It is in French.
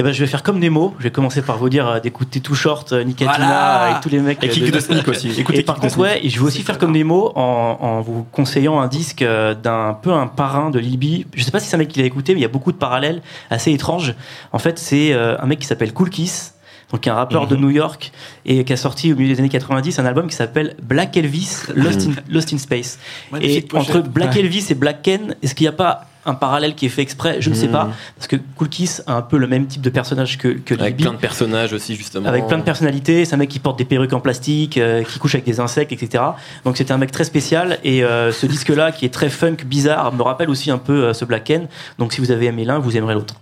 Et ben je vais faire comme Nemo. Je vais commencer par vous dire euh, d'écouter Too Short, euh, Nicotina, Voilà. avec tous les mecs. Et euh, Kick de- de Sneak aussi. et Écoutez par Kick de contre, ouais, et je vais aussi faire comme Nemo en, en vous conseillant un disque euh, d'un peu un parrain de Libby. Je sais pas si c'est un mec qui l'a écouté, mais il y a beaucoup de parallèles assez étranges. En fait, c'est euh, un mec qui s'appelle Cool Kiss. Donc un rappeur de New York et qui a sorti au milieu des années 90 un album qui s'appelle Black Elvis Lost in, Lost in Space. Et entre Black Elvis et Black Ken, est-ce qu'il n'y a pas un parallèle qui est fait exprès Je ne sais pas parce que Cool Kiss a un peu le même type de personnage que, que Avec Libby. plein de personnages aussi, justement. Avec plein de personnalités, c'est un mec qui porte des perruques en plastique, euh, qui couche avec des insectes, etc. Donc c'était un mec très spécial et euh, ce disque-là, qui est très funk, bizarre, me rappelle aussi un peu euh, ce Black Ken. Donc si vous avez aimé l'un, vous aimerez l'autre.